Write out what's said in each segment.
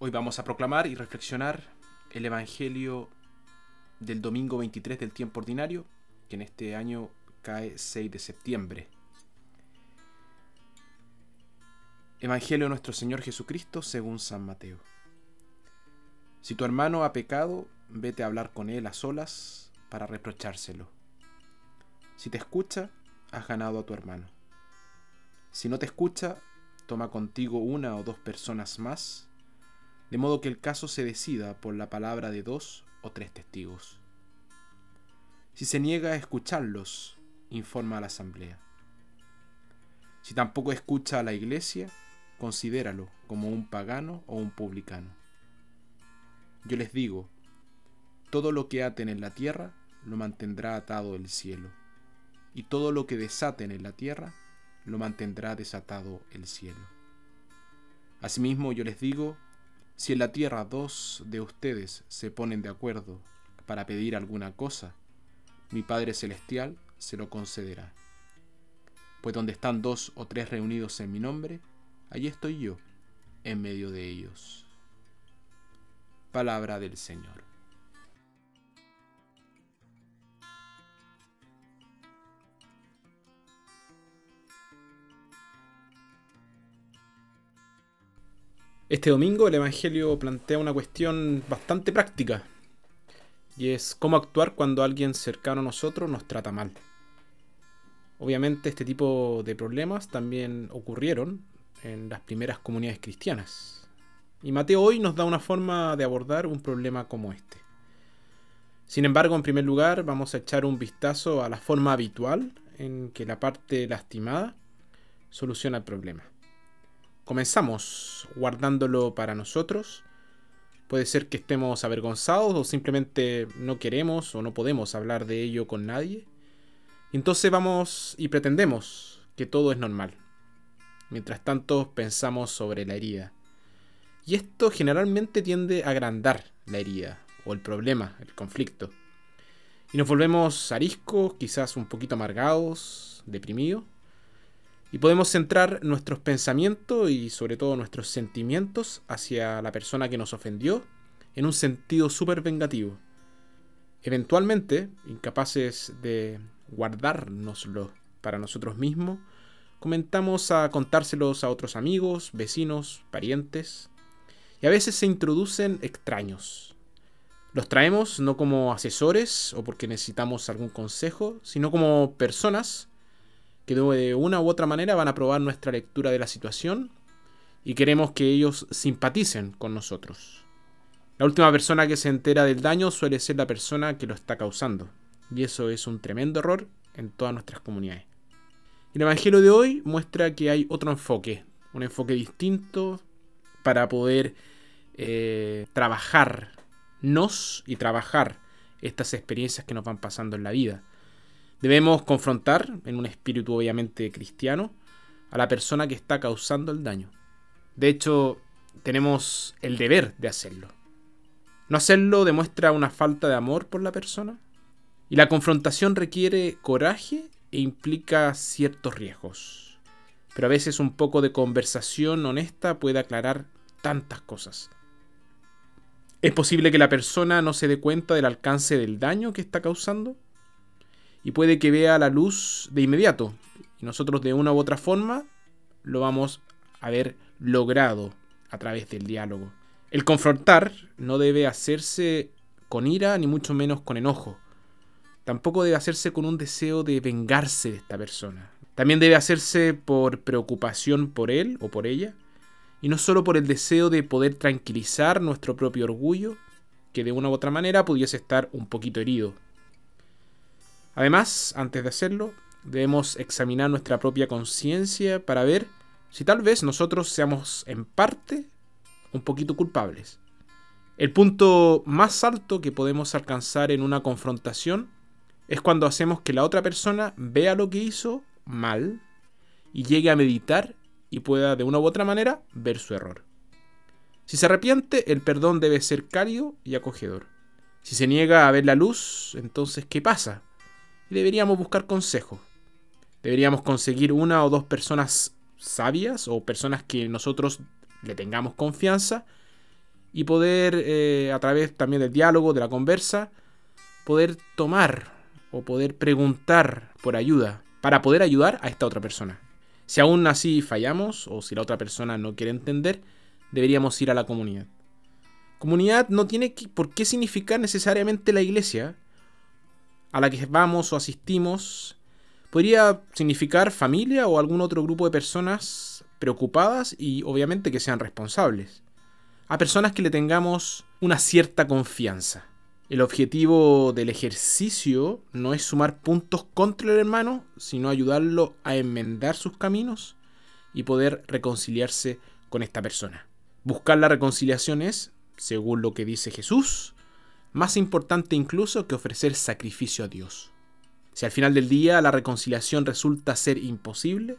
Hoy vamos a proclamar y reflexionar el Evangelio del domingo 23 del tiempo ordinario, que en este año cae 6 de septiembre. Evangelio de nuestro Señor Jesucristo según San Mateo. Si tu hermano ha pecado, vete a hablar con él a solas para reprochárselo. Si te escucha, has ganado a tu hermano. Si no te escucha, toma contigo una o dos personas más de modo que el caso se decida por la palabra de dos o tres testigos. Si se niega a escucharlos, informa a la asamblea. Si tampoco escucha a la iglesia, considéralo como un pagano o un publicano. Yo les digo, todo lo que aten en la tierra lo mantendrá atado el cielo, y todo lo que desaten en la tierra lo mantendrá desatado el cielo. Asimismo yo les digo si en la tierra dos de ustedes se ponen de acuerdo para pedir alguna cosa, mi Padre Celestial se lo concederá. Pues donde están dos o tres reunidos en mi nombre, allí estoy yo, en medio de ellos. Palabra del Señor. Este domingo el Evangelio plantea una cuestión bastante práctica, y es cómo actuar cuando alguien cercano a nosotros nos trata mal. Obviamente este tipo de problemas también ocurrieron en las primeras comunidades cristianas, y Mateo hoy nos da una forma de abordar un problema como este. Sin embargo, en primer lugar, vamos a echar un vistazo a la forma habitual en que la parte lastimada soluciona el problema. Comenzamos guardándolo para nosotros. Puede ser que estemos avergonzados o simplemente no queremos o no podemos hablar de ello con nadie. Entonces vamos y pretendemos que todo es normal. Mientras tanto pensamos sobre la herida. Y esto generalmente tiende a agrandar la herida o el problema, el conflicto. Y nos volvemos ariscos, quizás un poquito amargados, deprimidos y podemos centrar nuestros pensamientos y sobre todo nuestros sentimientos hacia la persona que nos ofendió en un sentido súper vengativo. Eventualmente, incapaces de guardárnoslo para nosotros mismos, comenzamos a contárselos a otros amigos, vecinos, parientes, y a veces se introducen extraños. Los traemos no como asesores o porque necesitamos algún consejo, sino como personas que de una u otra manera van a probar nuestra lectura de la situación y queremos que ellos simpaticen con nosotros. La última persona que se entera del daño suele ser la persona que lo está causando, y eso es un tremendo error en todas nuestras comunidades. El Evangelio de hoy muestra que hay otro enfoque, un enfoque distinto para poder eh, trabajarnos y trabajar estas experiencias que nos van pasando en la vida. Debemos confrontar, en un espíritu obviamente cristiano, a la persona que está causando el daño. De hecho, tenemos el deber de hacerlo. No hacerlo demuestra una falta de amor por la persona. Y la confrontación requiere coraje e implica ciertos riesgos. Pero a veces un poco de conversación honesta puede aclarar tantas cosas. Es posible que la persona no se dé cuenta del alcance del daño que está causando y puede que vea la luz de inmediato. Y nosotros de una u otra forma lo vamos a haber logrado a través del diálogo. El confrontar no debe hacerse con ira ni mucho menos con enojo. Tampoco debe hacerse con un deseo de vengarse de esta persona. También debe hacerse por preocupación por él o por ella, y no solo por el deseo de poder tranquilizar nuestro propio orgullo, que de una u otra manera pudiese estar un poquito herido. Además, antes de hacerlo, debemos examinar nuestra propia conciencia para ver si tal vez nosotros seamos en parte un poquito culpables. El punto más alto que podemos alcanzar en una confrontación es cuando hacemos que la otra persona vea lo que hizo mal y llegue a meditar y pueda de una u otra manera ver su error. Si se arrepiente, el perdón debe ser cálido y acogedor. Si se niega a ver la luz, entonces ¿qué pasa? Y deberíamos buscar consejos. Deberíamos conseguir una o dos personas sabias o personas que nosotros le tengamos confianza y poder, eh, a través también del diálogo, de la conversa, poder tomar o poder preguntar por ayuda para poder ayudar a esta otra persona. Si aún así fallamos o si la otra persona no quiere entender, deberíamos ir a la comunidad. Comunidad no tiene por qué significar necesariamente la iglesia a la que vamos o asistimos. Podría significar familia o algún otro grupo de personas preocupadas y obviamente que sean responsables. A personas que le tengamos una cierta confianza. El objetivo del ejercicio no es sumar puntos contra el hermano, sino ayudarlo a enmendar sus caminos y poder reconciliarse con esta persona. Buscar la reconciliación es, según lo que dice Jesús, más importante incluso que ofrecer sacrificio a Dios. Si al final del día la reconciliación resulta ser imposible,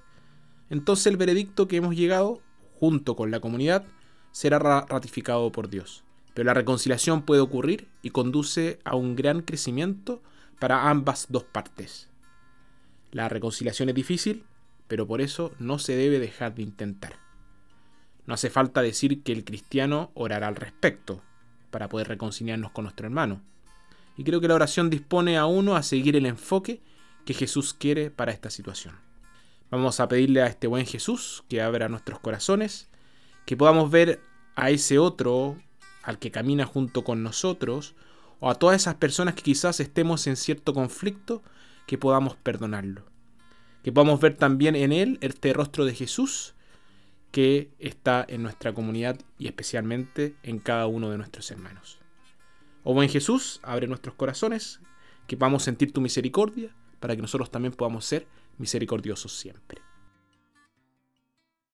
entonces el veredicto que hemos llegado, junto con la comunidad, será ratificado por Dios. Pero la reconciliación puede ocurrir y conduce a un gran crecimiento para ambas dos partes. La reconciliación es difícil, pero por eso no se debe dejar de intentar. No hace falta decir que el cristiano orará al respecto para poder reconciliarnos con nuestro hermano. Y creo que la oración dispone a uno a seguir el enfoque que Jesús quiere para esta situación. Vamos a pedirle a este buen Jesús que abra nuestros corazones, que podamos ver a ese otro al que camina junto con nosotros, o a todas esas personas que quizás estemos en cierto conflicto, que podamos perdonarlo. Que podamos ver también en él este rostro de Jesús que está en nuestra comunidad y especialmente en cada uno de nuestros hermanos. Oh buen Jesús, abre nuestros corazones, que podamos sentir tu misericordia, para que nosotros también podamos ser misericordiosos siempre.